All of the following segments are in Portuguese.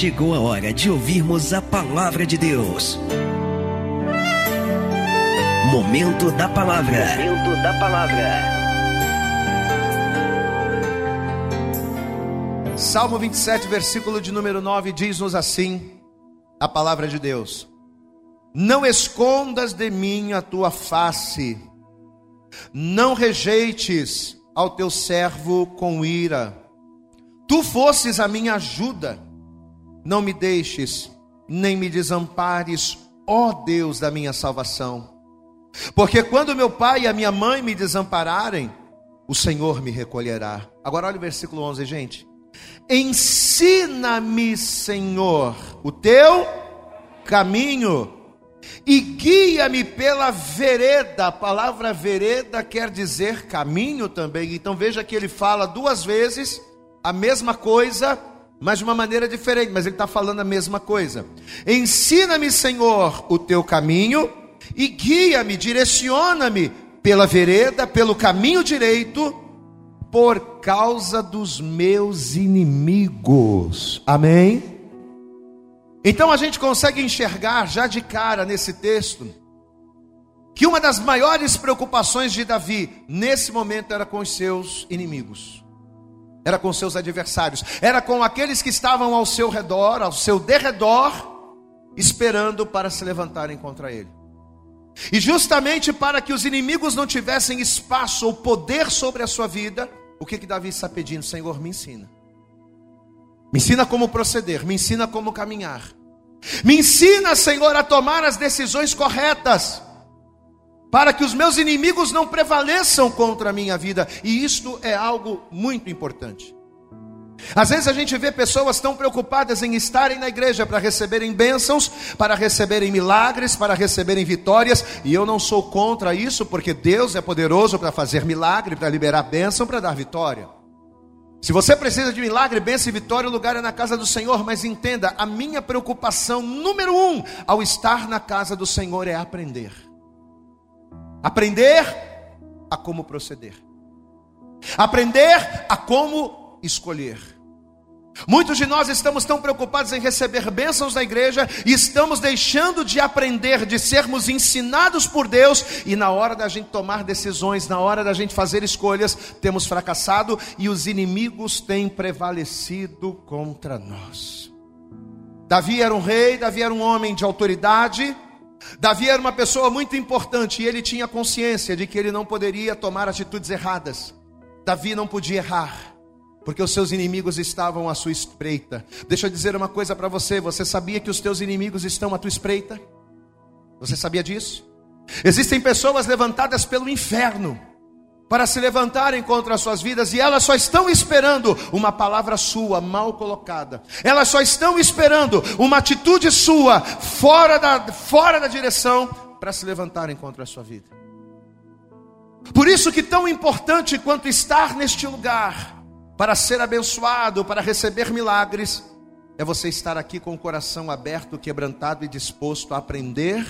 chegou a hora de ouvirmos a palavra de Deus. Momento da palavra. Momento da palavra. Salmo 27, versículo de número 9 diz-nos assim: a palavra de Deus. Não escondas de mim a tua face, não rejeites ao teu servo com ira. Tu fosses a minha ajuda, não me deixes, nem me desampares, ó Deus da minha salvação. Porque quando meu pai e a minha mãe me desampararem, o Senhor me recolherá. Agora olha o versículo 11, gente. Ensina-me, Senhor, o teu caminho e guia-me pela vereda. A palavra vereda quer dizer caminho também. Então veja que ele fala duas vezes a mesma coisa, mas de uma maneira diferente. Mas ele está falando a mesma coisa. Ensina-me, Senhor, o teu caminho e guia-me, direciona-me pela vereda, pelo caminho direito, por causa dos meus inimigos. Amém? Então a gente consegue enxergar já de cara nesse texto que uma das maiores preocupações de Davi nesse momento era com os seus inimigos, era com seus adversários, era com aqueles que estavam ao seu redor, ao seu derredor, esperando para se levantarem contra ele. E justamente para que os inimigos não tivessem espaço ou poder sobre a sua vida, o que que Davi está pedindo? Senhor, me ensina. Me ensina como proceder, me ensina como caminhar. Me ensina, Senhor, a tomar as decisões corretas, para que os meus inimigos não prevaleçam contra a minha vida, e isto é algo muito importante. Às vezes a gente vê pessoas tão preocupadas em estarem na igreja para receberem bênçãos, para receberem milagres, para receberem vitórias, e eu não sou contra isso, porque Deus é poderoso para fazer milagre, para liberar bênção, para dar vitória. Se você precisa de milagre, bênção e vitória, o lugar é na casa do Senhor, mas entenda, a minha preocupação número um ao estar na casa do Senhor é aprender. Aprender a como proceder. Aprender a como escolher. Muitos de nós estamos tão preocupados em receber bênçãos da igreja e estamos deixando de aprender, de sermos ensinados por Deus, e na hora da gente tomar decisões, na hora da gente fazer escolhas, temos fracassado e os inimigos têm prevalecido contra nós. Davi era um rei, Davi era um homem de autoridade, Davi era uma pessoa muito importante e ele tinha consciência de que ele não poderia tomar atitudes erradas. Davi não podia errar porque os seus inimigos estavam à sua espreita. Deixa eu dizer uma coisa para você: você sabia que os teus inimigos estão à tua espreita? Você sabia disso? Existem pessoas levantadas pelo inferno para se levantarem contra as suas vidas e elas só estão esperando uma palavra sua mal colocada. Elas só estão esperando uma atitude sua fora da, fora da direção para se levantarem contra a sua vida. Por isso que tão importante quanto estar neste lugar para ser abençoado, para receber milagres, é você estar aqui com o coração aberto, quebrantado e disposto a aprender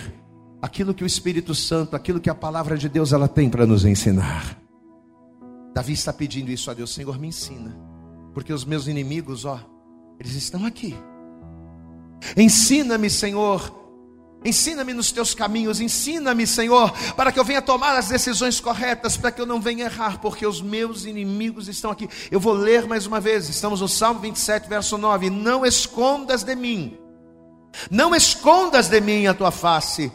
aquilo que o Espírito Santo, aquilo que a palavra de Deus ela tem para nos ensinar. Davi está pedindo isso a Deus, Senhor, me ensina, porque os meus inimigos, ó, eles estão aqui. Ensina-me, Senhor, Ensina-me nos teus caminhos, ensina-me, Senhor, para que eu venha tomar as decisões corretas, para que eu não venha errar, porque os meus inimigos estão aqui. Eu vou ler mais uma vez, estamos no Salmo 27, verso 9: Não escondas de mim, não escondas de mim a tua face,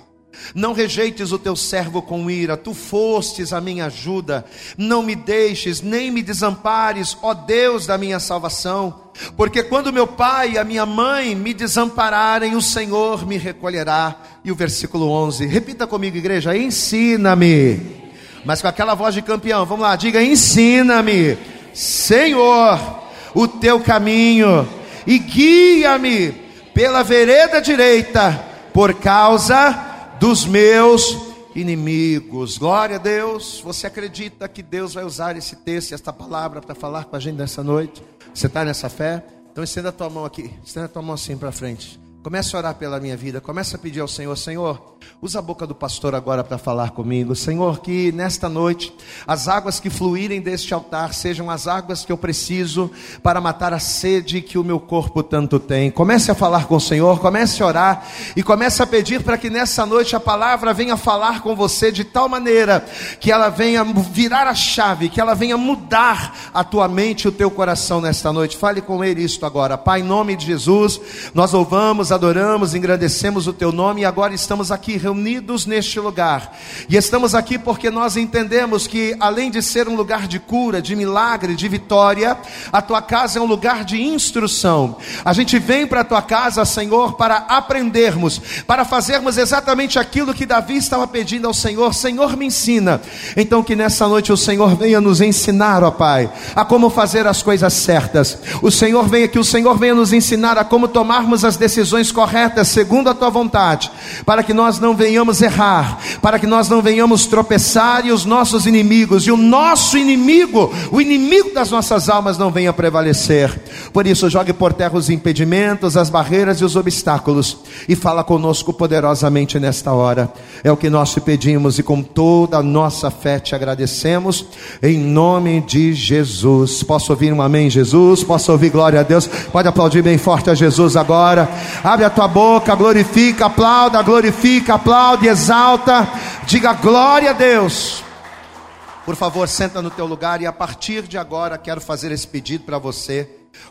não rejeites o teu servo com ira, tu fostes a minha ajuda. Não me deixes, nem me desampares, ó Deus da minha salvação. Porque quando meu pai e a minha mãe me desampararem, o Senhor me recolherá. E o versículo 11, repita comigo, igreja: ensina-me. Mas com aquela voz de campeão, vamos lá, diga: ensina-me, Senhor, o teu caminho, e guia-me pela vereda direita, por causa dos meus inimigos. Glória a Deus. Você acredita que Deus vai usar esse texto, esta palavra para falar com a gente nessa noite? Você está nessa fé? Então estenda a tua mão aqui. Estenda a tua mão assim para frente. Comece a orar pela minha vida, comece a pedir ao Senhor, Senhor, usa a boca do pastor agora para falar comigo. Senhor, que nesta noite as águas que fluírem deste altar sejam as águas que eu preciso para matar a sede que o meu corpo tanto tem. Comece a falar com o Senhor, comece a orar e comece a pedir para que nessa noite a palavra venha falar com você de tal maneira que ela venha virar a chave, que ela venha mudar a tua mente e o teu coração nesta noite. Fale com ele isto agora. Pai, em nome de Jesus, nós louvamos adoramos, engrandecemos o teu nome e agora estamos aqui reunidos neste lugar. E estamos aqui porque nós entendemos que, além de ser um lugar de cura, de milagre, de vitória, a tua casa é um lugar de instrução. A gente vem para a tua casa, Senhor, para aprendermos, para fazermos exatamente aquilo que Davi estava pedindo ao Senhor: Senhor, me ensina. Então, que nessa noite o Senhor venha nos ensinar, ó Pai, a como fazer as coisas certas. O Senhor venha, que o Senhor venha nos ensinar a como tomarmos as decisões decisões corretas segundo a tua vontade, para que nós não venhamos errar, para que nós não venhamos tropeçar e os nossos inimigos, e o nosso inimigo, o inimigo das nossas almas, não venha prevalecer. Por isso, jogue por terra os impedimentos, as barreiras e os obstáculos, e fala conosco poderosamente nesta hora. É o que nós te pedimos e com toda a nossa fé te agradecemos, em nome de Jesus. Posso ouvir um amém, Jesus? Posso ouvir glória a Deus? Pode aplaudir bem forte a Jesus agora. Abre a tua boca, glorifica, aplauda, glorifica, aplaude, exalta. Diga glória a Deus. Por favor, senta no teu lugar e a partir de agora quero fazer esse pedido para você.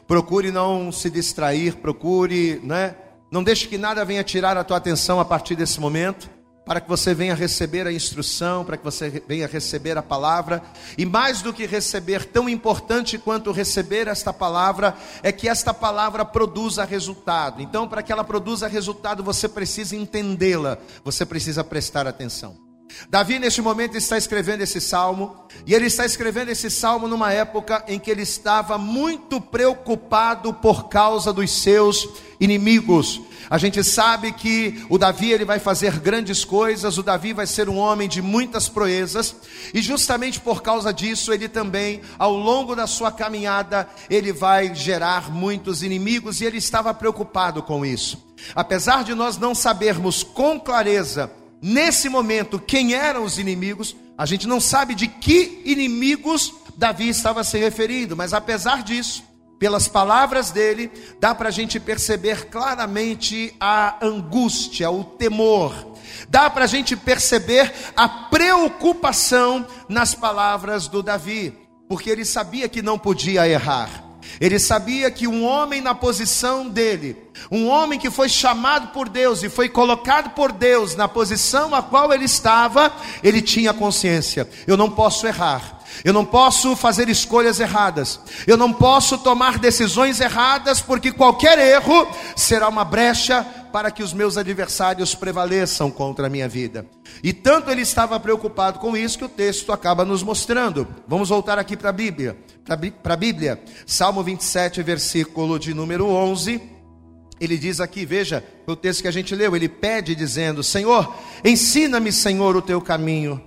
Procure não se distrair, procure, né? Não deixe que nada venha tirar a tua atenção a partir desse momento para que você venha receber a instrução, para que você venha receber a palavra, e mais do que receber, tão importante quanto receber esta palavra, é que esta palavra produza resultado. Então, para que ela produza resultado, você precisa entendê-la, você precisa prestar atenção. Davi, neste momento, está escrevendo esse salmo, e ele está escrevendo esse salmo numa época em que ele estava muito preocupado por causa dos seus inimigos. A gente sabe que o Davi ele vai fazer grandes coisas, o Davi vai ser um homem de muitas proezas, e justamente por causa disso, ele também, ao longo da sua caminhada, ele vai gerar muitos inimigos, e ele estava preocupado com isso. Apesar de nós não sabermos com clareza nesse momento quem eram os inimigos, a gente não sabe de que inimigos Davi estava se referindo, mas apesar disso, pelas palavras dele, dá para a gente perceber claramente a angústia, o temor, dá para a gente perceber a preocupação nas palavras do Davi, porque ele sabia que não podia errar. Ele sabia que um homem na posição dele, um homem que foi chamado por Deus e foi colocado por Deus na posição a qual ele estava, ele tinha consciência: eu não posso errar. Eu não posso fazer escolhas erradas. Eu não posso tomar decisões erradas, porque qualquer erro será uma brecha para que os meus adversários prevaleçam contra a minha vida. E tanto ele estava preocupado com isso que o texto acaba nos mostrando. Vamos voltar aqui para a Bíblia, para a Bíblia. Salmo 27, versículo de número 11. Ele diz aqui, veja, o texto que a gente leu, ele pede dizendo: Senhor, ensina-me, Senhor, o teu caminho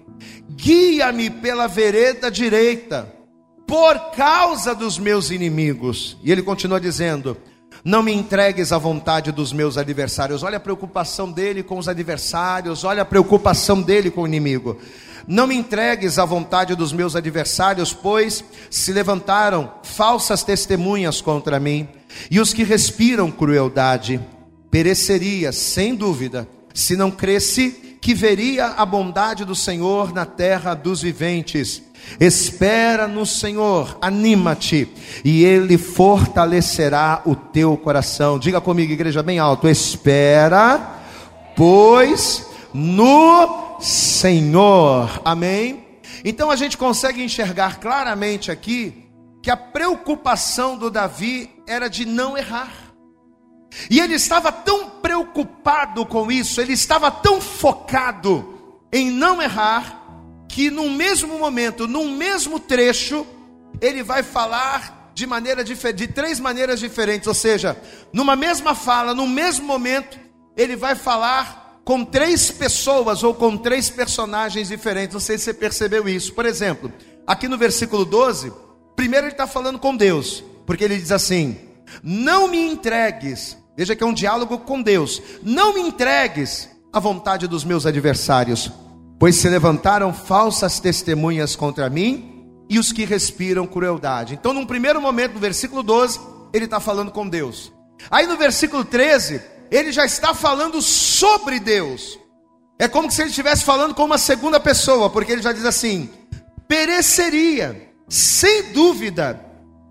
guia-me pela vereda direita, por causa dos meus inimigos. E ele continua dizendo: Não me entregues à vontade dos meus adversários. Olha a preocupação dele com os adversários, olha a preocupação dele com o inimigo. Não me entregues à vontade dos meus adversários, pois se levantaram falsas testemunhas contra mim, e os que respiram crueldade. Pereceria, sem dúvida, se não cresce que veria a bondade do Senhor na terra dos viventes. Espera no Senhor, anima-te, e Ele fortalecerá o teu coração. Diga comigo, igreja, bem alto: espera, pois no Senhor. Amém? Então a gente consegue enxergar claramente aqui que a preocupação do Davi era de não errar. E ele estava tão preocupado com isso, ele estava tão focado em não errar, que no mesmo momento, num mesmo trecho, ele vai falar de maneira de três maneiras diferentes, ou seja, numa mesma fala, no mesmo momento, ele vai falar com três pessoas ou com três personagens diferentes. Não sei se você percebeu isso. Por exemplo, aqui no versículo 12, primeiro ele está falando com Deus, porque ele diz assim: Não me entregues Veja que é um diálogo com Deus. Não me entregues à vontade dos meus adversários, pois se levantaram falsas testemunhas contra mim e os que respiram crueldade. Então, num primeiro momento, no versículo 12, ele está falando com Deus. Aí no versículo 13, ele já está falando sobre Deus. É como se ele estivesse falando com uma segunda pessoa, porque ele já diz assim: pereceria, sem dúvida,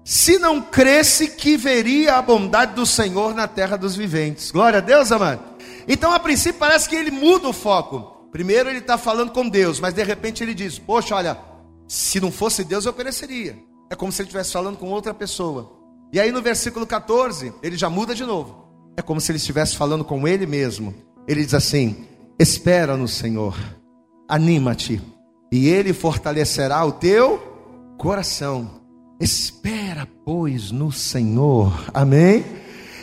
se não cresce que veria a bondade do Senhor na terra dos viventes. Glória a Deus, amado. Então, a princípio, parece que ele muda o foco. Primeiro ele está falando com Deus, mas de repente ele diz: Poxa, olha, se não fosse Deus eu pereceria. É como se ele estivesse falando com outra pessoa. E aí no versículo 14, ele já muda de novo. É como se ele estivesse falando com ele mesmo. Ele diz assim: Espera no Senhor, anima-te, e ele fortalecerá o teu coração. Espera, pois, no Senhor. Amém?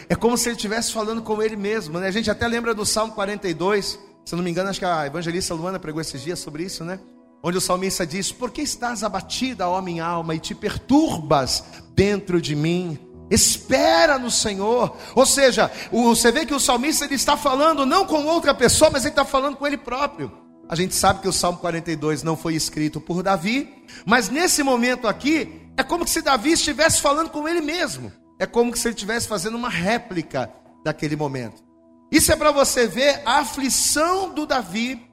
É como se ele estivesse falando com ele mesmo, né? A gente até lembra do Salmo 42. Se eu não me engano, acho que a evangelista Luana pregou esses dias sobre isso, né? Onde o salmista diz: Por que estás abatida, ó minha alma, e te perturbas dentro de mim? Espera no Senhor. Ou seja, você vê que o salmista ele está falando não com outra pessoa, mas ele está falando com ele próprio. A gente sabe que o Salmo 42 não foi escrito por Davi, mas nesse momento aqui, é como se Davi estivesse falando com ele mesmo. É como se ele estivesse fazendo uma réplica daquele momento. Isso é para você ver a aflição do Davi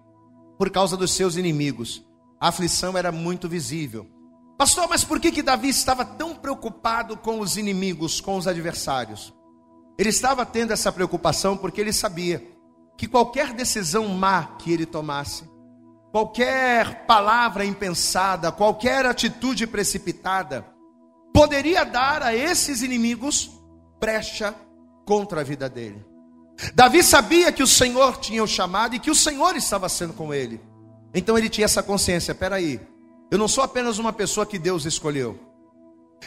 por causa dos seus inimigos. A aflição era muito visível. Pastor, mas por que, que Davi estava tão preocupado com os inimigos, com os adversários? Ele estava tendo essa preocupação porque ele sabia que qualquer decisão má que ele tomasse, qualquer palavra impensada, qualquer atitude precipitada, poderia dar a esses inimigos brecha contra a vida dele. Davi sabia que o Senhor tinha o chamado e que o Senhor estava sendo com ele. Então ele tinha essa consciência: peraí, eu não sou apenas uma pessoa que Deus escolheu,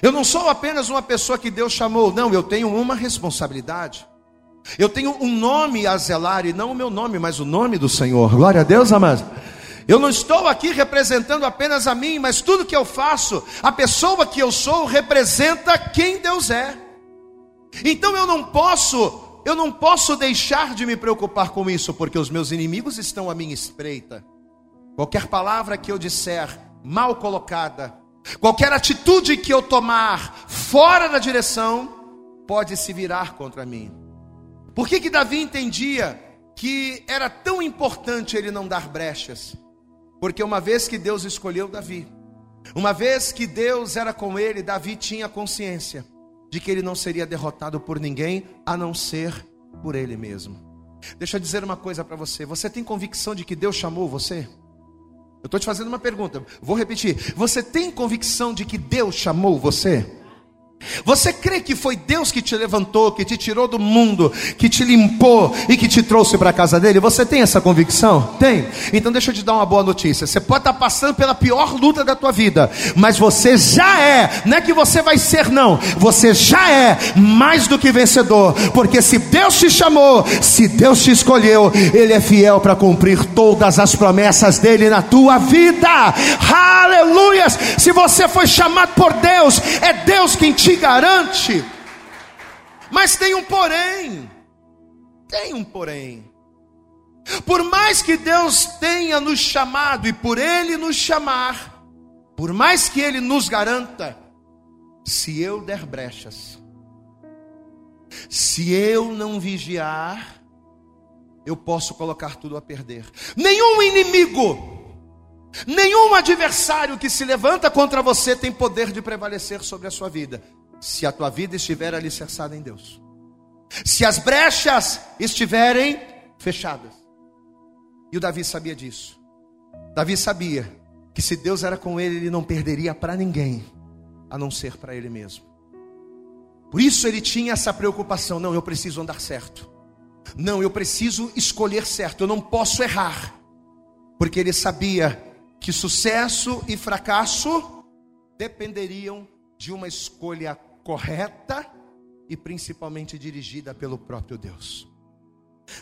eu não sou apenas uma pessoa que Deus chamou, não, eu tenho uma responsabilidade. Eu tenho um nome a zelar, e não o meu nome, mas o nome do Senhor. Glória a Deus, amados. Eu não estou aqui representando apenas a mim, mas tudo que eu faço, a pessoa que eu sou representa quem Deus é. Então eu não posso, eu não posso deixar de me preocupar com isso, porque os meus inimigos estão à minha espreita. Qualquer palavra que eu disser mal colocada, qualquer atitude que eu tomar fora da direção, pode se virar contra mim. Por que que Davi entendia que era tão importante ele não dar brechas? Porque uma vez que Deus escolheu Davi, uma vez que Deus era com ele, Davi tinha consciência de que ele não seria derrotado por ninguém a não ser por ele mesmo. Deixa eu dizer uma coisa para você: você tem convicção de que Deus chamou você? Eu estou te fazendo uma pergunta, vou repetir. Você tem convicção de que Deus chamou você? Você crê que foi Deus que te levantou, que te tirou do mundo, que te limpou e que te trouxe para a casa dele? Você tem essa convicção? Tem? Então deixa eu te dar uma boa notícia. Você pode estar passando pela pior luta da tua vida, mas você já é, não é que você vai ser, não, você já é mais do que vencedor, porque se Deus te chamou, se Deus te escolheu, Ele é fiel para cumprir todas as promessas dele na tua vida. Aleluias! Se você foi chamado por Deus, é Deus quem te garante. Mas tem um porém. Tem um porém. Por mais que Deus tenha nos chamado e por Ele nos chamar, por mais que Ele nos garanta, se eu der brechas, se eu não vigiar, eu posso colocar tudo a perder. Nenhum inimigo, nenhum adversário que se levanta contra você tem poder de prevalecer sobre a sua vida se a tua vida estiver alicerçada em Deus, se as brechas estiverem fechadas. E o Davi sabia disso. Davi sabia que se Deus era com ele, ele não perderia para ninguém, a não ser para ele mesmo. Por isso ele tinha essa preocupação: não, eu preciso andar certo. Não, eu preciso escolher certo, eu não posso errar. Porque ele sabia que sucesso e fracasso dependeriam de uma escolha correta e principalmente dirigida pelo próprio Deus.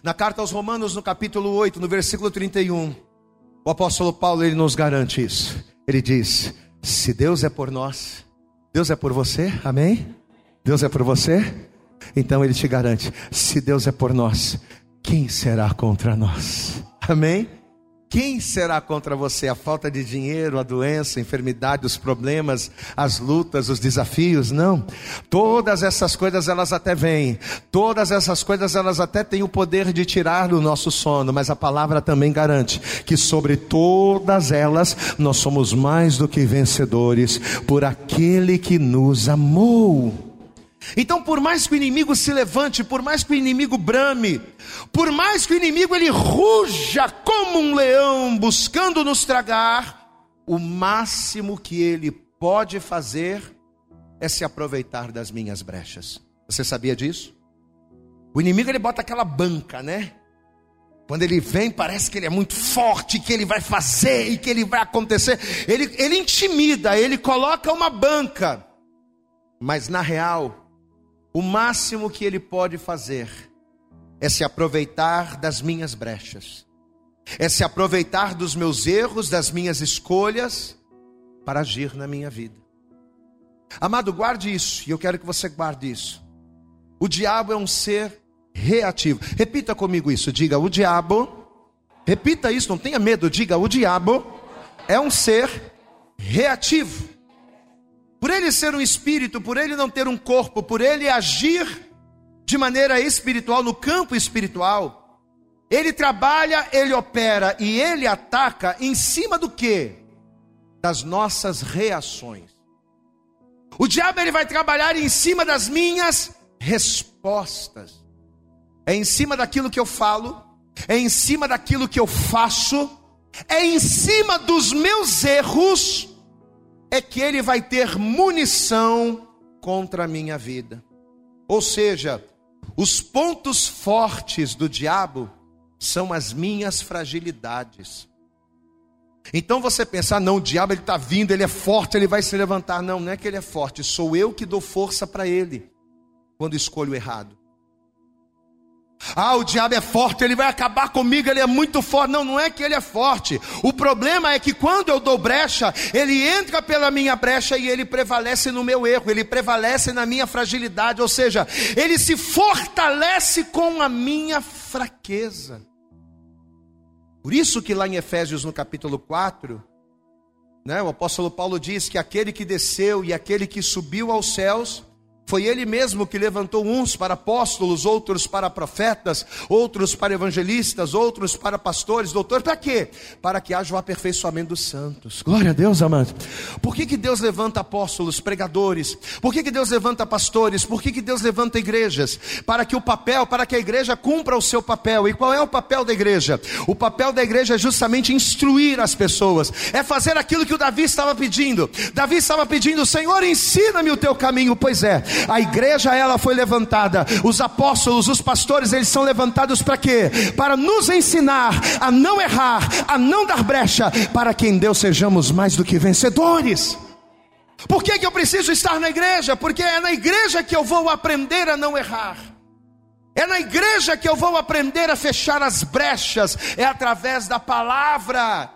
Na carta aos Romanos, no capítulo 8, no versículo 31, o apóstolo Paulo ele nos garante isso. Ele diz: Se Deus é por nós, Deus é por você, amém? Deus é por você? Então ele te garante: se Deus é por nós, quem será contra nós? Amém? Quem será contra você? A falta de dinheiro, a doença, a enfermidade, os problemas, as lutas, os desafios? Não. Todas essas coisas elas até vêm. Todas essas coisas elas até têm o poder de tirar o nosso sono, mas a palavra também garante que sobre todas elas nós somos mais do que vencedores por aquele que nos amou. Então, por mais que o inimigo se levante, por mais que o inimigo brame, por mais que o inimigo ele ruja como um leão buscando nos tragar, o máximo que ele pode fazer é se aproveitar das minhas brechas. Você sabia disso? O inimigo ele bota aquela banca, né? Quando ele vem, parece que ele é muito forte, que ele vai fazer e que ele vai acontecer. Ele, ele intimida, ele coloca uma banca. Mas na real, o máximo que ele pode fazer é se aproveitar das minhas brechas, é se aproveitar dos meus erros, das minhas escolhas, para agir na minha vida. Amado, guarde isso, e eu quero que você guarde isso. O diabo é um ser reativo. Repita comigo isso, diga: o diabo, repita isso, não tenha medo, diga: o diabo é um ser reativo. Por ele ser um espírito, por ele não ter um corpo, por ele agir de maneira espiritual, no campo espiritual, ele trabalha, ele opera e ele ataca em cima do que? Das nossas reações. O diabo ele vai trabalhar em cima das minhas respostas. É em cima daquilo que eu falo, é em cima daquilo que eu faço, é em cima dos meus erros é que ele vai ter munição contra a minha vida. Ou seja, os pontos fortes do diabo são as minhas fragilidades. Então você pensar, ah, não, o diabo ele está vindo, ele é forte, ele vai se levantar. Não, não é que ele é forte, sou eu que dou força para ele quando escolho errado. Ah, o diabo é forte, ele vai acabar comigo, ele é muito forte. Não, não é que ele é forte. O problema é que quando eu dou brecha, ele entra pela minha brecha e ele prevalece no meu erro, ele prevalece na minha fragilidade, ou seja, ele se fortalece com a minha fraqueza. Por isso que lá em Efésios no capítulo 4, né, o apóstolo Paulo diz que aquele que desceu e aquele que subiu aos céus foi ele mesmo que levantou uns para apóstolos, outros para profetas, outros para evangelistas, outros para pastores, doutores, para quê? Para que haja o aperfeiçoamento dos santos. Glória a Deus, amado. Por que, que Deus levanta apóstolos, pregadores? Por que, que Deus levanta pastores? Por que, que Deus levanta igrejas? Para que o papel, para que a igreja cumpra o seu papel. E qual é o papel da igreja? O papel da igreja é justamente instruir as pessoas, é fazer aquilo que o Davi estava pedindo. Davi estava pedindo, Senhor, ensina-me o teu caminho. Pois é, a igreja ela foi levantada. Os apóstolos, os pastores, eles são levantados para quê? Para nos ensinar a não errar, a não dar brecha, para que em Deus sejamos mais do que vencedores. Por que, que eu preciso estar na igreja? Porque é na igreja que eu vou aprender a não errar. É na igreja que eu vou aprender a fechar as brechas. É através da palavra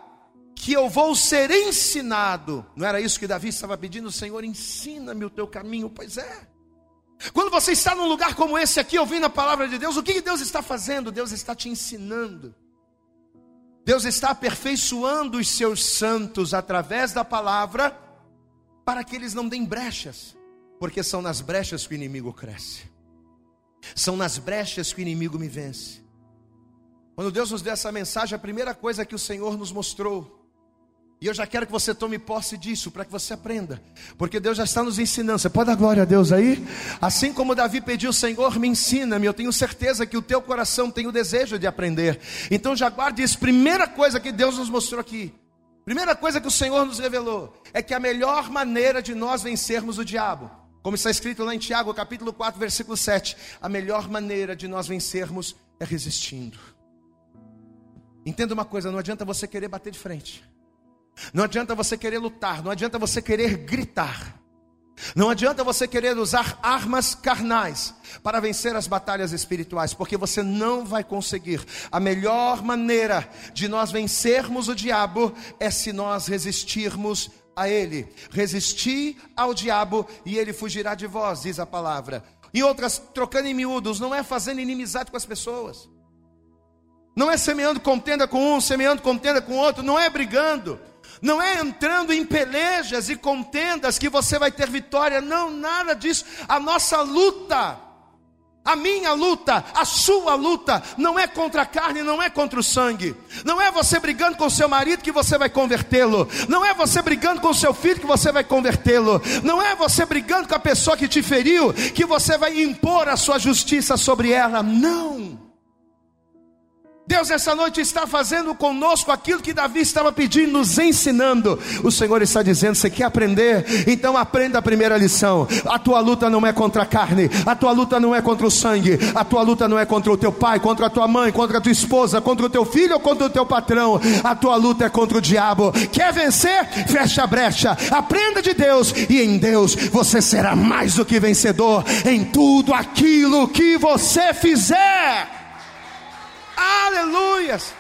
que eu vou ser ensinado. Não era isso que Davi estava pedindo? Senhor, ensina-me o teu caminho. Pois é. Quando você está num lugar como esse aqui, ouvindo a palavra de Deus, o que Deus está fazendo? Deus está te ensinando. Deus está aperfeiçoando os seus santos através da palavra, para que eles não deem brechas, porque são nas brechas que o inimigo cresce, são nas brechas que o inimigo me vence. Quando Deus nos deu essa mensagem, a primeira coisa que o Senhor nos mostrou e eu já quero que você tome posse disso, para que você aprenda, porque Deus já está nos ensinando. Você pode dar glória a Deus aí? Assim como Davi pediu, Senhor, me ensina-me. Eu tenho certeza que o teu coração tem o desejo de aprender. Então já guarde isso. Primeira coisa que Deus nos mostrou aqui, primeira coisa que o Senhor nos revelou, é que a melhor maneira de nós vencermos o diabo, como está escrito lá em Tiago, capítulo 4, versículo 7, a melhor maneira de nós vencermos é resistindo. Entenda uma coisa: não adianta você querer bater de frente. Não adianta você querer lutar, não adianta você querer gritar. Não adianta você querer usar armas carnais para vencer as batalhas espirituais, porque você não vai conseguir. A melhor maneira de nós vencermos o diabo é se nós resistirmos a ele. Resistir ao diabo e ele fugirá de vós, diz a palavra. Em outras, trocando em miúdos, não é fazendo inimizade com as pessoas. Não é semeando contenda com um, semeando contenda com outro, não é brigando. Não é entrando em pelejas e contendas que você vai ter vitória, não, nada disso. A nossa luta a minha luta, a sua luta, não é contra a carne, não é contra o sangue. Não é você brigando com seu marido que você vai convertê-lo. Não é você brigando com seu filho que você vai convertê-lo. Não é você brigando com a pessoa que te feriu que você vai impor a sua justiça sobre ela. Não. Deus essa noite está fazendo conosco aquilo que Davi estava pedindo, nos ensinando. O Senhor está dizendo: você quer aprender? Então aprenda a primeira lição. A tua luta não é contra a carne, a tua luta não é contra o sangue, a tua luta não é contra o teu pai, contra a tua mãe, contra a tua esposa, contra o teu filho ou contra o teu patrão. A tua luta é contra o diabo. Quer vencer? Fecha a brecha. Aprenda de Deus e em Deus você será mais do que vencedor em tudo aquilo que você fizer. Aleluias!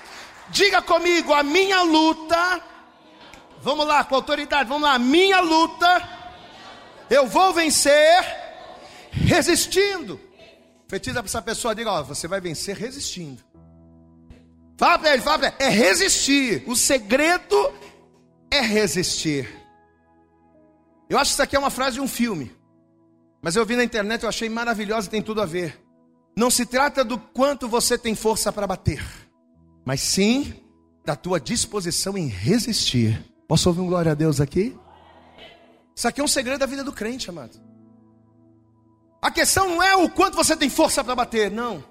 Diga comigo, a minha luta. Vamos lá, com autoridade, vamos lá. Minha luta, eu vou vencer resistindo. Fetiza para essa pessoa, diga, ó, você vai vencer resistindo. Fala para ele, fala para ele, é resistir. O segredo é resistir. Eu acho que isso aqui é uma frase de um filme. Mas eu vi na internet, eu achei maravilhosa e tem tudo a ver. Não se trata do quanto você tem força para bater, mas sim da tua disposição em resistir. Posso ouvir um glória a Deus aqui? Isso aqui é um segredo da vida do crente, amado. A questão não é o quanto você tem força para bater, não.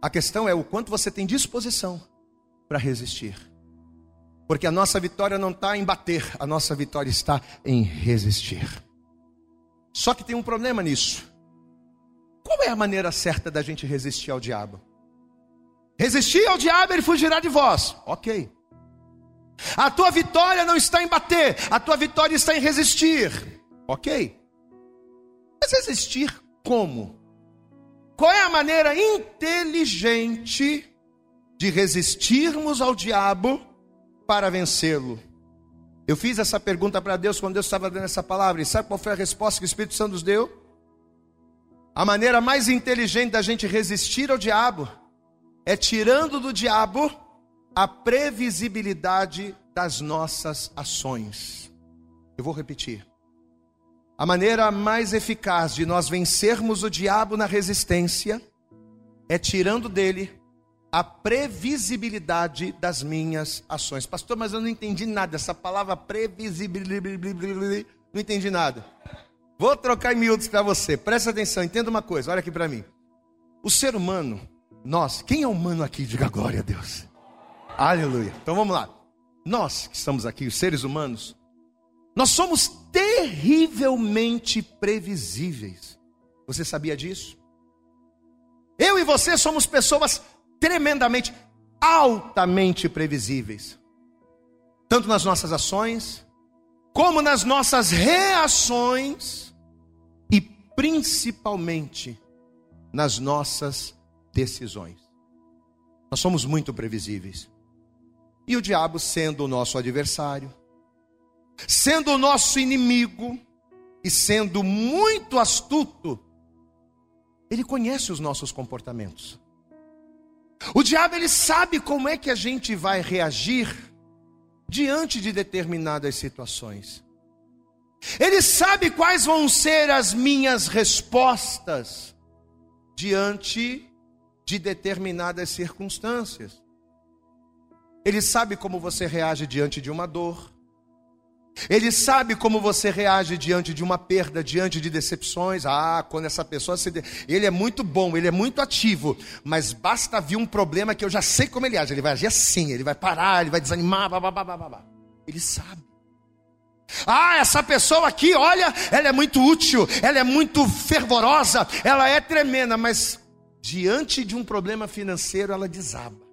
A questão é o quanto você tem disposição para resistir. Porque a nossa vitória não está em bater, a nossa vitória está em resistir. Só que tem um problema nisso. Qual é a maneira certa da gente resistir ao diabo? Resistir ao diabo, ele fugirá de vós. Ok. A tua vitória não está em bater, a tua vitória está em resistir. Ok. Mas resistir como? Qual é a maneira inteligente de resistirmos ao diabo para vencê-lo? Eu fiz essa pergunta para Deus quando Deus estava dando essa palavra, e sabe qual foi a resposta que o Espírito Santo nos deu? A maneira mais inteligente da gente resistir ao diabo é tirando do diabo a previsibilidade das nossas ações. Eu vou repetir. A maneira mais eficaz de nós vencermos o diabo na resistência é tirando dele a previsibilidade das minhas ações. Pastor, mas eu não entendi nada. Essa palavra previsibilidade, não entendi nada. Vou trocar em miúdos para você. Presta atenção, entenda uma coisa, olha aqui para mim. O ser humano, nós, quem é humano aqui? Diga glória a Deus. Aleluia. Então vamos lá. Nós que estamos aqui, os seres humanos, nós somos terrivelmente previsíveis. Você sabia disso? Eu e você somos pessoas tremendamente, altamente previsíveis. Tanto nas nossas ações, como nas nossas reações principalmente nas nossas decisões. Nós somos muito previsíveis. E o diabo, sendo o nosso adversário, sendo o nosso inimigo e sendo muito astuto, ele conhece os nossos comportamentos. O diabo ele sabe como é que a gente vai reagir diante de determinadas situações. Ele sabe quais vão ser as minhas respostas diante de determinadas circunstâncias. Ele sabe como você reage diante de uma dor. Ele sabe como você reage diante de uma perda, diante de decepções. Ah, quando essa pessoa se. De... Ele é muito bom, ele é muito ativo, mas basta vir um problema que eu já sei como ele age. Ele vai agir assim, ele vai parar, ele vai desanimar. Ele sabe. Ah, essa pessoa aqui, olha, ela é muito útil, ela é muito fervorosa, ela é tremenda, mas diante de um problema financeiro ela desaba.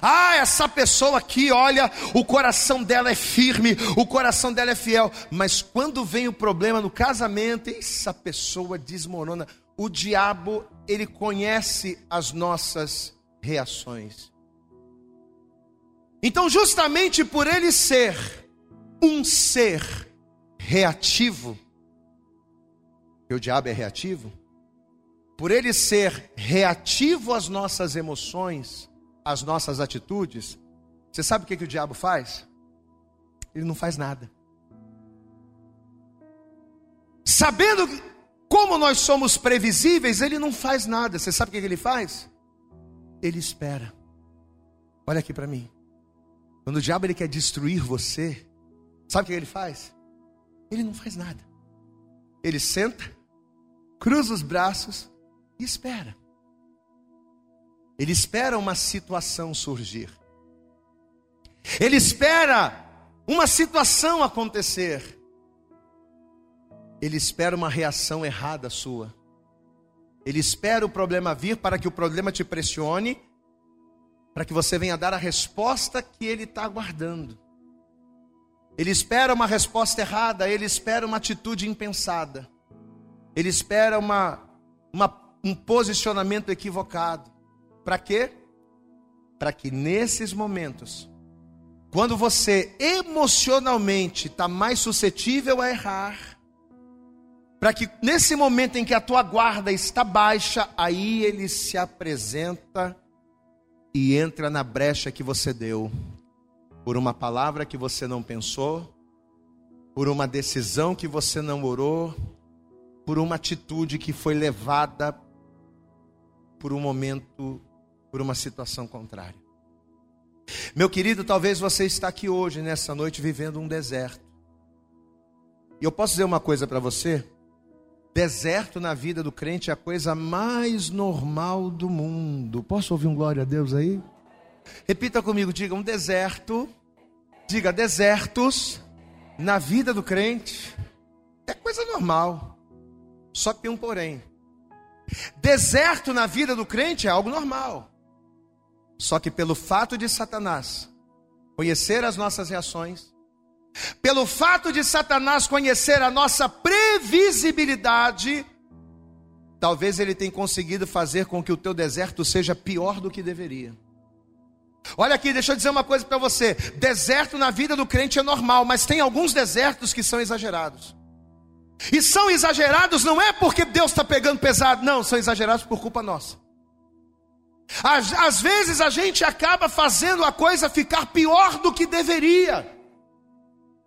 Ah, essa pessoa aqui, olha, o coração dela é firme, o coração dela é fiel, mas quando vem o problema no casamento, essa pessoa desmorona. O diabo, ele conhece as nossas reações. Então, justamente por ele ser um ser reativo, que o diabo é reativo, por ele ser reativo às nossas emoções, às nossas atitudes, você sabe o que, que o diabo faz? Ele não faz nada. Sabendo como nós somos previsíveis, ele não faz nada. Você sabe o que, que ele faz? Ele espera. Olha aqui para mim. Quando o diabo ele quer destruir você, sabe o que ele faz? Ele não faz nada. Ele senta, cruza os braços e espera. Ele espera uma situação surgir. Ele espera uma situação acontecer. Ele espera uma reação errada sua. Ele espera o problema vir para que o problema te pressione, para que você venha dar a resposta que ele está aguardando. Ele espera uma resposta errada, ele espera uma atitude impensada, ele espera uma, uma um posicionamento equivocado. Para quê? Para que nesses momentos, quando você emocionalmente está mais suscetível a errar, para que nesse momento em que a tua guarda está baixa, aí ele se apresenta e entra na brecha que você deu, por uma palavra que você não pensou, por uma decisão que você não orou, por uma atitude que foi levada por um momento, por uma situação contrária. Meu querido, talvez você está aqui hoje, nessa noite, vivendo um deserto. E eu posso dizer uma coisa para você? Deserto na vida do crente é a coisa mais normal do mundo. Posso ouvir um glória a Deus aí? Repita comigo, diga um deserto. Diga desertos na vida do crente é coisa normal. Só que tem um porém. Deserto na vida do crente é algo normal. Só que pelo fato de Satanás conhecer as nossas reações, pelo fato de Satanás conhecer a nossa previsibilidade, talvez ele tenha conseguido fazer com que o teu deserto seja pior do que deveria. Olha aqui, deixa eu dizer uma coisa para você: deserto na vida do crente é normal, mas tem alguns desertos que são exagerados. E são exagerados não é porque Deus está pegando pesado, não, são exagerados por culpa nossa. Às, às vezes a gente acaba fazendo a coisa ficar pior do que deveria.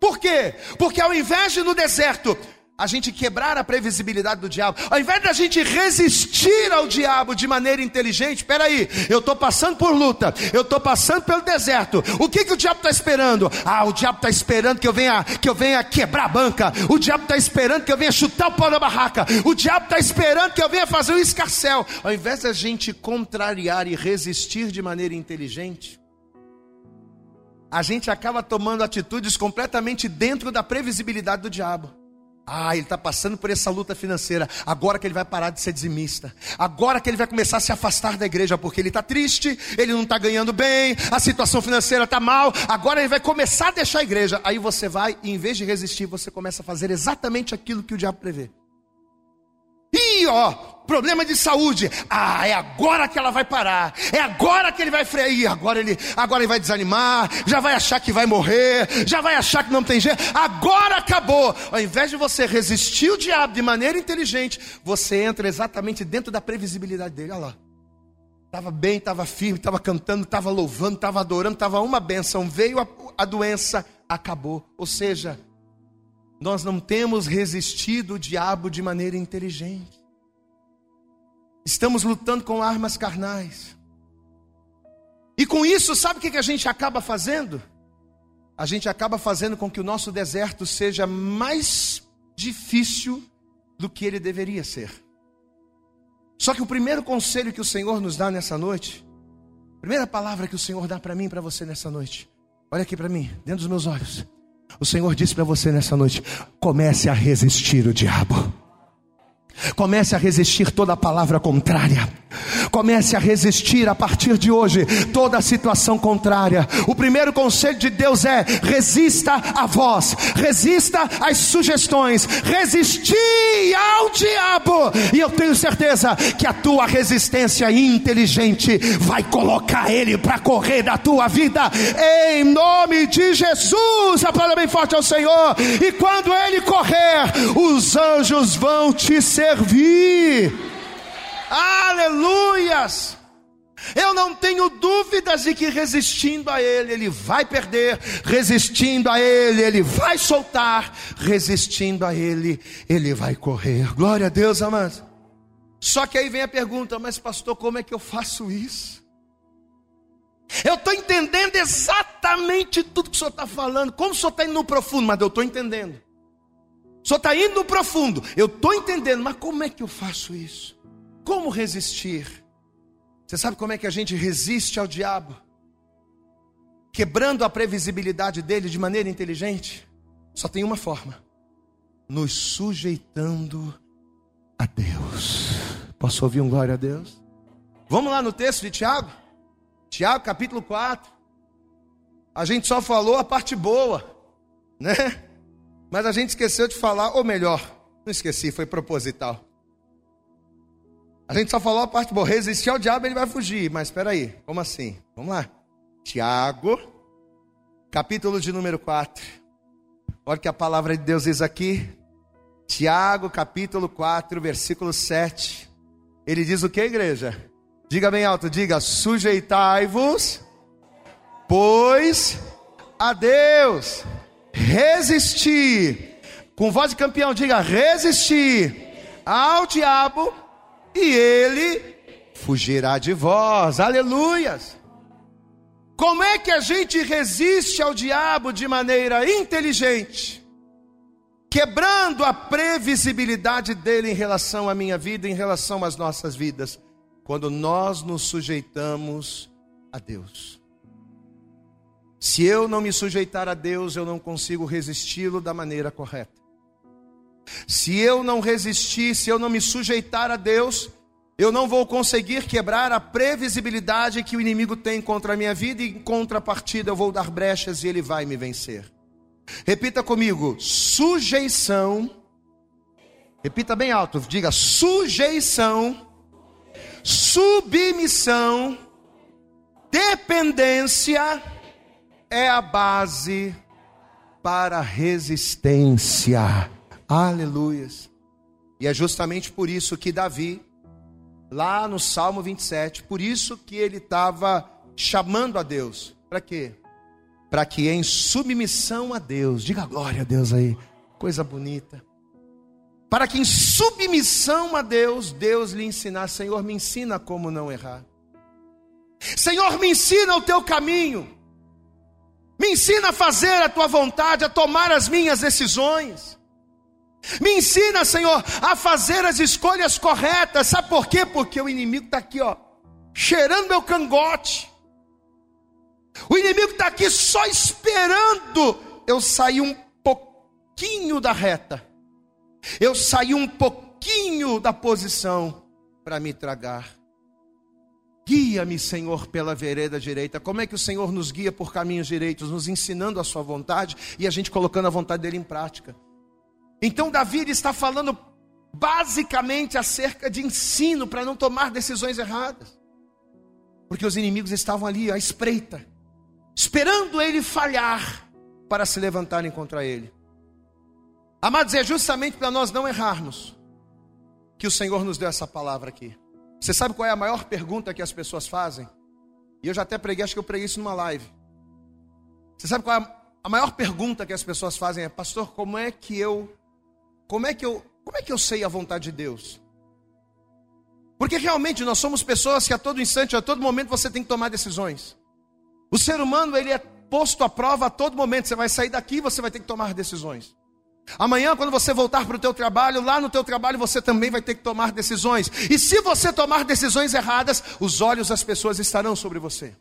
Por quê? Porque ao invés de no deserto a gente quebrar a previsibilidade do diabo, ao invés de a gente resistir ao diabo de maneira inteligente, peraí, eu estou passando por luta, eu estou passando pelo deserto, o que, que o diabo está esperando? Ah, o diabo está esperando que eu venha que eu venha quebrar a banca, o diabo está esperando que eu venha chutar o pau da barraca, o diabo está esperando que eu venha fazer um escarcel, ao invés de a gente contrariar e resistir de maneira inteligente, a gente acaba tomando atitudes completamente dentro da previsibilidade do diabo. Ah, ele está passando por essa luta financeira. Agora que ele vai parar de ser dizimista. Agora que ele vai começar a se afastar da igreja, porque ele está triste, ele não está ganhando bem, a situação financeira está mal. Agora ele vai começar a deixar a igreja. Aí você vai, e em vez de resistir, você começa a fazer exatamente aquilo que o diabo prevê. Problema de saúde. Ah, é agora que ela vai parar. É agora que ele vai frear. Agora ele, agora ele vai desanimar. Já vai achar que vai morrer. Já vai achar que não tem jeito. Agora acabou. Ao invés de você resistir o diabo de maneira inteligente, você entra exatamente dentro da previsibilidade dele. Olha lá. Estava bem, estava firme, estava cantando, estava louvando, estava adorando, estava uma benção. Veio a, a doença, acabou. Ou seja, nós não temos resistido o diabo de maneira inteligente. Estamos lutando com armas carnais. E com isso, sabe o que a gente acaba fazendo? A gente acaba fazendo com que o nosso deserto seja mais difícil do que ele deveria ser. Só que o primeiro conselho que o Senhor nos dá nessa noite, a primeira palavra que o Senhor dá para mim e para você nessa noite, olha aqui para mim, dentro dos meus olhos. O Senhor disse para você nessa noite: comece a resistir o diabo. Comece a resistir toda palavra contrária. Comece a resistir a partir de hoje toda a situação contrária. O primeiro conselho de Deus é: resista a voz, resista às sugestões, resistir ao diabo. E eu tenho certeza que a tua resistência inteligente vai colocar ele para correr da tua vida, em nome de Jesus. Aplauda bem forte ao Senhor. E quando ele correr, os anjos vão te servir. Aleluias! Eu não tenho dúvidas de que resistindo a Ele, Ele vai perder, resistindo a Ele, Ele vai soltar, resistindo a Ele, Ele vai correr. Glória a Deus, amados. Só que aí vem a pergunta, mas pastor, como é que eu faço isso? Eu estou entendendo exatamente tudo que o senhor está falando, como o senhor está indo no profundo, mas eu estou entendendo. O senhor está indo no profundo, eu estou entendendo, mas como é que eu faço isso? Como resistir? Você sabe como é que a gente resiste ao diabo? Quebrando a previsibilidade dele de maneira inteligente? Só tem uma forma: nos sujeitando a Deus. Posso ouvir um glória a Deus? Vamos lá no texto de Tiago? Tiago capítulo 4. A gente só falou a parte boa, né? Mas a gente esqueceu de falar, ou melhor, não esqueci, foi proposital. A gente só falou a parte boa. Resistir ao diabo, ele vai fugir. Mas espera aí, como assim? Vamos lá. Tiago, capítulo de número 4. Olha o que a palavra de Deus diz aqui. Tiago, capítulo 4, versículo 7. Ele diz o que, igreja? Diga bem alto, diga: sujeitai-vos, pois a Deus, resistir. Com voz de campeão, diga: resistir ao diabo e ele fugirá de vós. Aleluias! Como é que a gente resiste ao diabo de maneira inteligente? Quebrando a previsibilidade dele em relação à minha vida, em relação às nossas vidas, quando nós nos sujeitamos a Deus. Se eu não me sujeitar a Deus, eu não consigo resisti-lo da maneira correta. Se eu não resistir, se eu não me sujeitar a Deus, eu não vou conseguir quebrar a previsibilidade que o inimigo tem contra a minha vida e em contrapartida eu vou dar brechas e ele vai me vencer. Repita comigo: sujeição. Repita bem alto, diga sujeição, submissão, dependência é a base para resistência. Aleluias. E é justamente por isso que Davi, lá no Salmo 27, por isso que ele estava chamando a Deus. Para quê? Para que em submissão a Deus, diga glória a Deus aí, coisa bonita. Para que em submissão a Deus, Deus lhe ensinar, Senhor, me ensina como não errar. Senhor, me ensina o teu caminho. Me ensina a fazer a tua vontade, a tomar as minhas decisões. Me ensina, Senhor, a fazer as escolhas corretas. Sabe por quê? Porque o inimigo está aqui, ó, cheirando meu cangote. O inimigo está aqui só esperando eu sair um pouquinho da reta. Eu sair um pouquinho da posição para me tragar. Guia-me, Senhor, pela vereda direita. Como é que o Senhor nos guia por caminhos direitos? Nos ensinando a sua vontade e a gente colocando a vontade dele em prática. Então Davi está falando basicamente acerca de ensino para não tomar decisões erradas. Porque os inimigos estavam ali à espreita, esperando ele falhar para se levantarem contra ele. Amados, é justamente para nós não errarmos que o Senhor nos deu essa palavra aqui. Você sabe qual é a maior pergunta que as pessoas fazem? E eu já até preguei, acho que eu preguei isso numa live. Você sabe qual é a maior pergunta que as pessoas fazem? É, pastor, como é que eu como é que eu, como é que eu sei a vontade de Deus? Porque realmente nós somos pessoas que a todo instante, a todo momento você tem que tomar decisões. O ser humano, ele é posto à prova a todo momento. Você vai sair daqui, você vai ter que tomar decisões. Amanhã, quando você voltar para o teu trabalho, lá no teu trabalho você também vai ter que tomar decisões. E se você tomar decisões erradas, os olhos das pessoas estarão sobre você.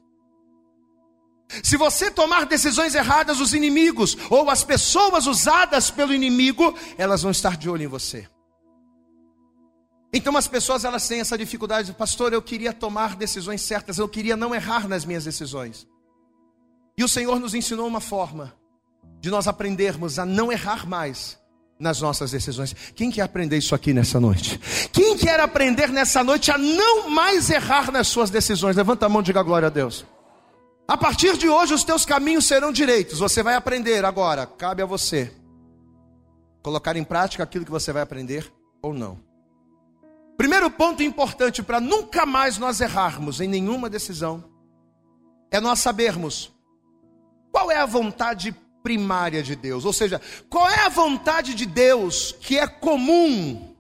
Se você tomar decisões erradas, os inimigos ou as pessoas usadas pelo inimigo, elas vão estar de olho em você. Então as pessoas elas têm essa dificuldade, pastor, eu queria tomar decisões certas, eu queria não errar nas minhas decisões. E o Senhor nos ensinou uma forma de nós aprendermos a não errar mais nas nossas decisões. Quem quer aprender isso aqui nessa noite? Quem quer aprender nessa noite a não mais errar nas suas decisões? Levanta a mão e diga glória a Deus. A partir de hoje os teus caminhos serão direitos. Você vai aprender agora, cabe a você colocar em prática aquilo que você vai aprender ou não. Primeiro ponto importante para nunca mais nós errarmos em nenhuma decisão é nós sabermos qual é a vontade primária de Deus, ou seja, qual é a vontade de Deus que é comum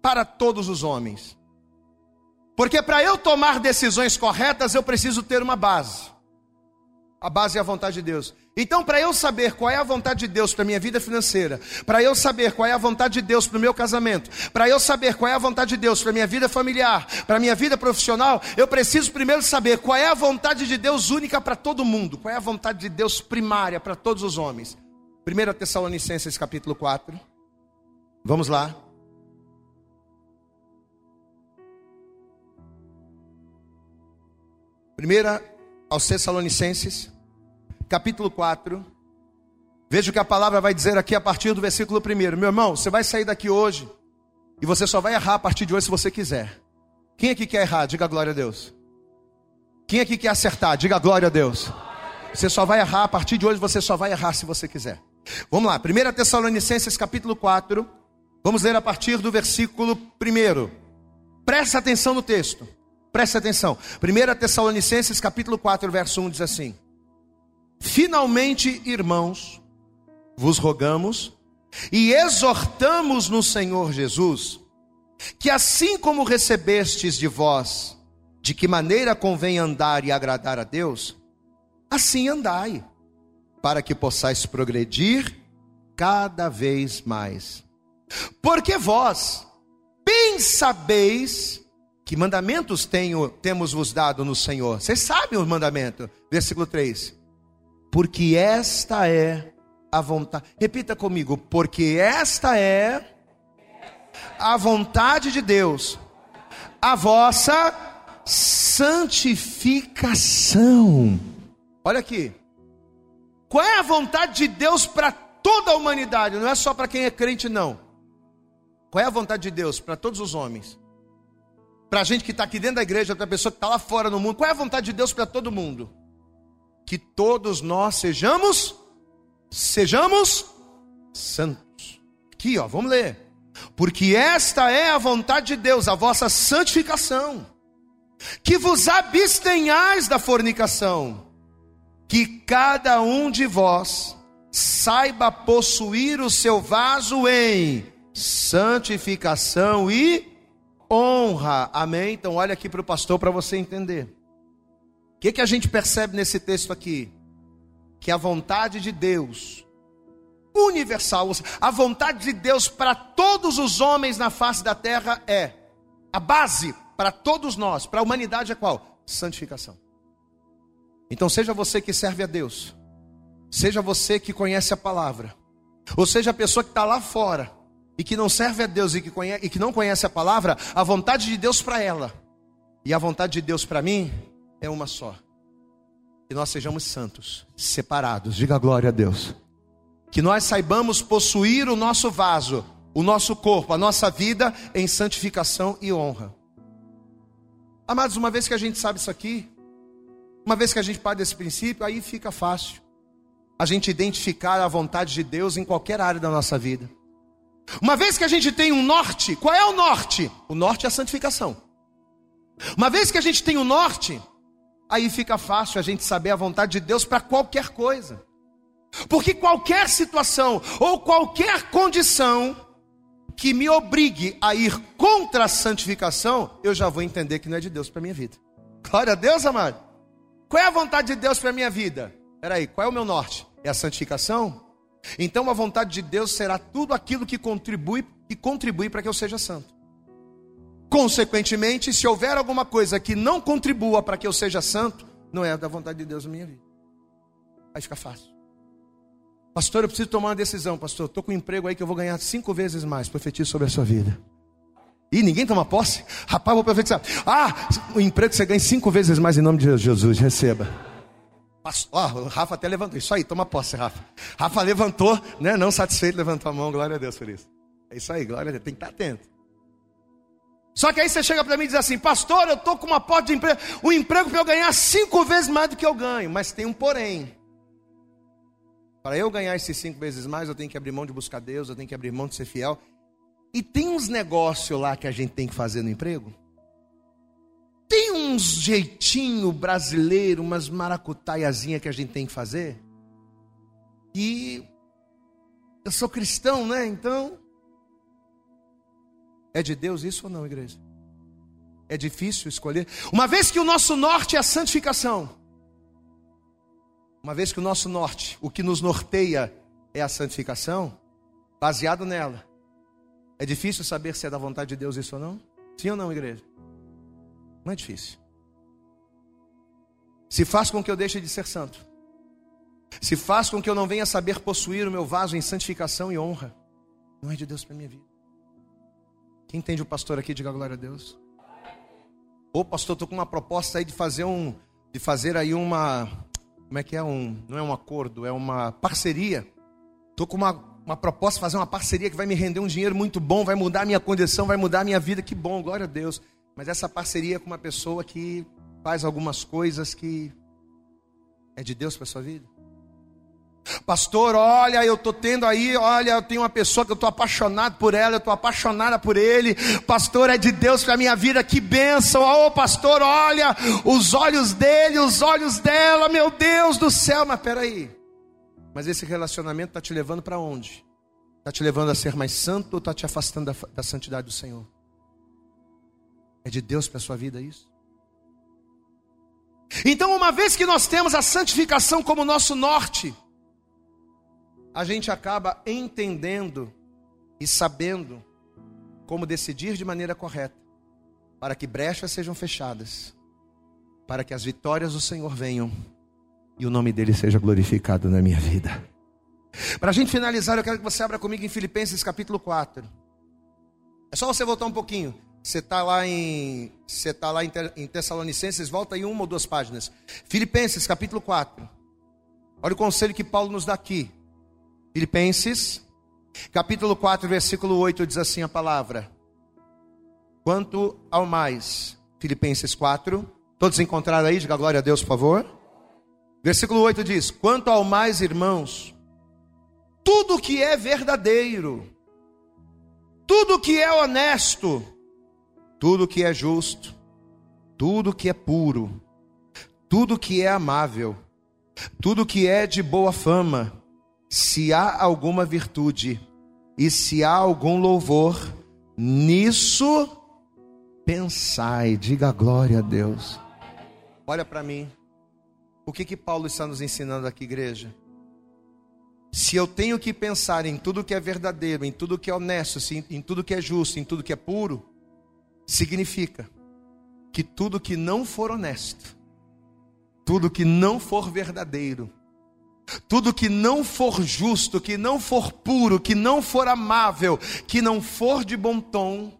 para todos os homens. Porque para eu tomar decisões corretas, eu preciso ter uma base. A base é a vontade de Deus. Então, para eu saber qual é a vontade de Deus para minha vida financeira, para eu saber qual é a vontade de Deus para o meu casamento, para eu saber qual é a vontade de Deus para minha vida familiar, para minha vida profissional, eu preciso primeiro saber qual é a vontade de Deus única para todo mundo, qual é a vontade de Deus primária para todos os homens. 1 Tessalonicenses capítulo 4. Vamos lá. Primeira aos Tessalonicenses, capítulo 4. Veja o que a palavra vai dizer aqui a partir do versículo 1. Meu irmão, você vai sair daqui hoje e você só vai errar a partir de hoje se você quiser. Quem aqui quer errar? Diga glória a Deus. Quem aqui quer acertar? Diga glória a Deus. Você só vai errar a partir de hoje, você só vai errar se você quiser. Vamos lá, 1 Tessalonicenses capítulo 4. Vamos ler a partir do versículo 1. Presta atenção no texto. Preste atenção. 1 Tessalonicenses capítulo 4, verso 1 diz assim: Finalmente, irmãos, vos rogamos e exortamos no Senhor Jesus, que assim como recebestes de vós, de que maneira convém andar e agradar a Deus, assim andai, para que possais progredir cada vez mais. Porque vós bem sabeis que mandamentos tenho, temos vos dado no Senhor? Vocês sabem os mandamentos. Versículo 3. Porque esta é a vontade. Repita comigo. Porque esta é a vontade de Deus, a vossa santificação. Olha aqui. Qual é a vontade de Deus para toda a humanidade? Não é só para quem é crente, não. Qual é a vontade de Deus para todos os homens? Para a gente que está aqui dentro da igreja, para a pessoa que está lá fora no mundo, qual é a vontade de Deus para todo mundo? Que todos nós sejamos, sejamos santos. Aqui, ó, vamos ler. Porque esta é a vontade de Deus, a vossa santificação, que vos abstenhais da fornicação, que cada um de vós saiba possuir o seu vaso em santificação e honra. Amém? Então, olha aqui para o pastor para você entender. O que, que a gente percebe nesse texto aqui? Que a vontade de Deus, universal, a vontade de Deus para todos os homens na face da terra é a base para todos nós, para a humanidade é qual? Santificação. Então, seja você que serve a Deus, seja você que conhece a palavra, ou seja a pessoa que está lá fora, e que não serve a Deus e que, conhece, e que não conhece a palavra, a vontade de Deus para ela e a vontade de Deus para mim é uma só. Que nós sejamos santos, separados, diga glória a Deus. Que nós saibamos possuir o nosso vaso, o nosso corpo, a nossa vida em santificação e honra. Amados, uma vez que a gente sabe isso aqui, uma vez que a gente parte desse princípio, aí fica fácil a gente identificar a vontade de Deus em qualquer área da nossa vida. Uma vez que a gente tem um norte, qual é o norte? O norte é a santificação. Uma vez que a gente tem o um norte, aí fica fácil a gente saber a vontade de Deus para qualquer coisa. Porque qualquer situação ou qualquer condição que me obrigue a ir contra a santificação, eu já vou entender que não é de Deus para minha vida. Glória a Deus, amado. Qual é a vontade de Deus para minha vida? Peraí, qual é o meu norte? É a santificação? Então a vontade de Deus será tudo aquilo que contribui e contribui para que eu seja santo. Consequentemente, se houver alguma coisa que não contribua para que eu seja santo, não é da vontade de Deus na minha vida. Aí fica fácil. Pastor, eu preciso tomar uma decisão, pastor. Estou com um emprego aí que eu vou ganhar cinco vezes mais. Profetizo sobre a sua vida. E ninguém toma posse? Rapaz, vou profetizar. Ah, o emprego você ganha cinco vezes mais em nome de Jesus. Receba. Ó, o Rafa até levantou. Isso aí, toma posse, Rafa. Rafa levantou, né? Não satisfeito, levantou a mão. Glória a Deus por isso. É isso aí, glória a Deus. Tem que estar atento. Só que aí você chega para mim e diz assim, pastor, eu estou com uma porta de emprego, o emprego para eu ganhar cinco vezes mais do que eu ganho, mas tem um porém. Para eu ganhar esses cinco vezes mais, eu tenho que abrir mão de buscar Deus, eu tenho que abrir mão de ser fiel. E tem uns negócios lá que a gente tem que fazer no emprego. Tem uns jeitinho brasileiro, umas maracutaiazinha que a gente tem que fazer. E eu sou cristão, né? Então é de Deus isso ou não, igreja? É difícil escolher. Uma vez que o nosso norte é a santificação, uma vez que o nosso norte, o que nos norteia é a santificação, baseado nela, é difícil saber se é da vontade de Deus isso ou não? Sim ou não, igreja? Não é difícil. Se faz com que eu deixe de ser santo, se faz com que eu não venha saber possuir o meu vaso em santificação e honra, não é de Deus para minha vida. Quem entende o pastor aqui, diga glória a Deus. Ô pastor, estou com uma proposta aí de fazer um, de fazer aí uma, como é que é um, não é um acordo, é uma parceria. Estou com uma, uma proposta de fazer uma parceria que vai me render um dinheiro muito bom, vai mudar a minha condição, vai mudar a minha vida, que bom, glória a Deus. Mas essa parceria com uma pessoa que faz algumas coisas que é de Deus para sua vida. Pastor, olha, eu estou tendo aí, olha, eu tenho uma pessoa que eu estou apaixonado por ela, eu estou apaixonada por ele. Pastor, é de Deus para minha vida, que bênção. Oh, pastor, olha, os olhos dele, os olhos dela, meu Deus do céu. Mas peraí, mas esse relacionamento está te levando para onde? Está te levando a ser mais santo ou está te afastando da, da santidade do Senhor? É de Deus para a sua vida isso? Então, uma vez que nós temos a santificação como nosso norte, a gente acaba entendendo e sabendo como decidir de maneira correta, para que brechas sejam fechadas, para que as vitórias do Senhor venham e o nome dele seja glorificado na minha vida. Para a gente finalizar, eu quero que você abra comigo em Filipenses capítulo 4. É só você voltar um pouquinho. Você está lá em, você tá lá em, Tessalonicenses, volta aí uma ou duas páginas. Filipenses capítulo 4. Olha o conselho que Paulo nos dá aqui. Filipenses, capítulo 4, versículo 8, diz assim a palavra: Quanto ao mais, Filipenses 4, todos encontraram aí, diga glória a Deus, por favor. Versículo 8 diz: Quanto ao mais, irmãos, tudo que é verdadeiro, tudo que é honesto, tudo que é justo, tudo que é puro, tudo que é amável, tudo que é de boa fama, se há alguma virtude e se há algum louvor, nisso pensai, diga glória a Deus. Olha para mim, o que que Paulo está nos ensinando aqui, igreja? Se eu tenho que pensar em tudo que é verdadeiro, em tudo que é honesto, em tudo que é justo, em tudo que é puro, significa que tudo que não for honesto, tudo que não for verdadeiro, tudo que não for justo, que não for puro, que não for amável, que não for de bom tom,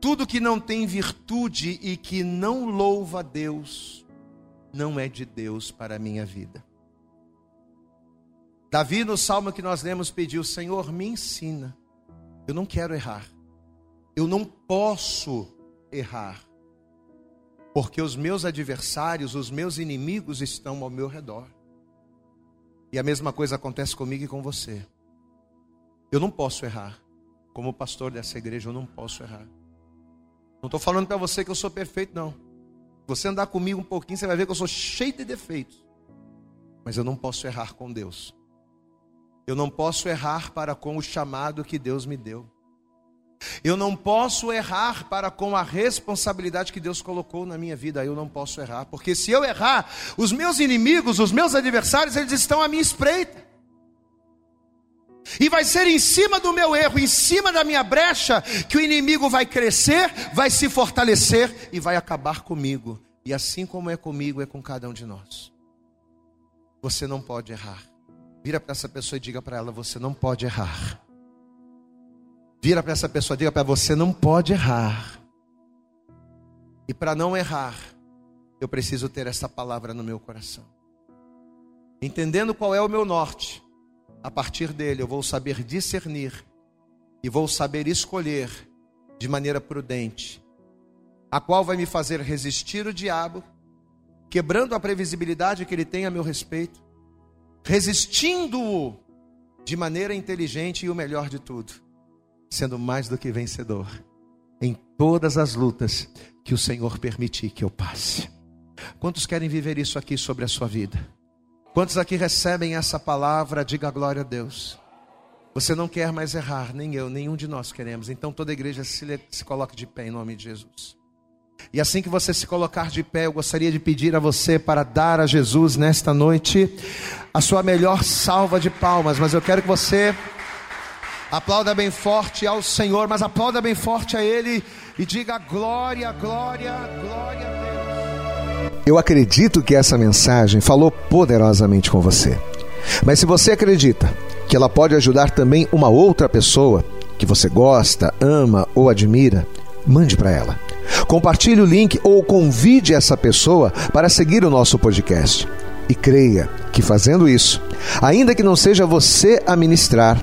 tudo que não tem virtude e que não louva a Deus, não é de Deus para a minha vida. Davi, no salmo que nós lemos, pediu: Senhor, me ensina. Eu não quero errar. Eu não posso errar. Porque os meus adversários, os meus inimigos estão ao meu redor. E a mesma coisa acontece comigo e com você. Eu não posso errar. Como pastor dessa igreja, eu não posso errar. Não estou falando para você que eu sou perfeito, não. Você andar comigo um pouquinho, você vai ver que eu sou cheio de defeitos. Mas eu não posso errar com Deus. Eu não posso errar para com o chamado que Deus me deu. Eu não posso errar para com a responsabilidade que Deus colocou na minha vida. Eu não posso errar, porque se eu errar, os meus inimigos, os meus adversários, eles estão à minha espreita. E vai ser em cima do meu erro, em cima da minha brecha, que o inimigo vai crescer, vai se fortalecer e vai acabar comigo. E assim como é comigo, é com cada um de nós. Você não pode errar. Vira para essa pessoa e diga para ela: você não pode errar. Vira para essa pessoa, diga para você não pode errar. E para não errar, eu preciso ter essa palavra no meu coração. Entendendo qual é o meu norte, a partir dele eu vou saber discernir e vou saber escolher de maneira prudente, a qual vai me fazer resistir o diabo, quebrando a previsibilidade que ele tem a meu respeito, resistindo-o de maneira inteligente e o melhor de tudo, sendo mais do que vencedor em todas as lutas que o Senhor permitir que eu passe. Quantos querem viver isso aqui sobre a sua vida? Quantos aqui recebem essa palavra? Diga glória a Deus. Você não quer mais errar, nem eu, nenhum de nós queremos. Então toda a igreja se, se coloque de pé em nome de Jesus. E assim que você se colocar de pé, eu gostaria de pedir a você para dar a Jesus nesta noite a sua melhor salva de palmas. Mas eu quero que você aplauda bem forte ao Senhor, mas aplauda bem forte a Ele e diga glória, glória, glória a Deus. Eu acredito que essa mensagem falou poderosamente com você. Mas se você acredita que ela pode ajudar também uma outra pessoa que você gosta, ama ou admira, mande para ela. Compartilhe o link ou convide essa pessoa para seguir o nosso podcast. E creia que fazendo isso, ainda que não seja você a ministrar,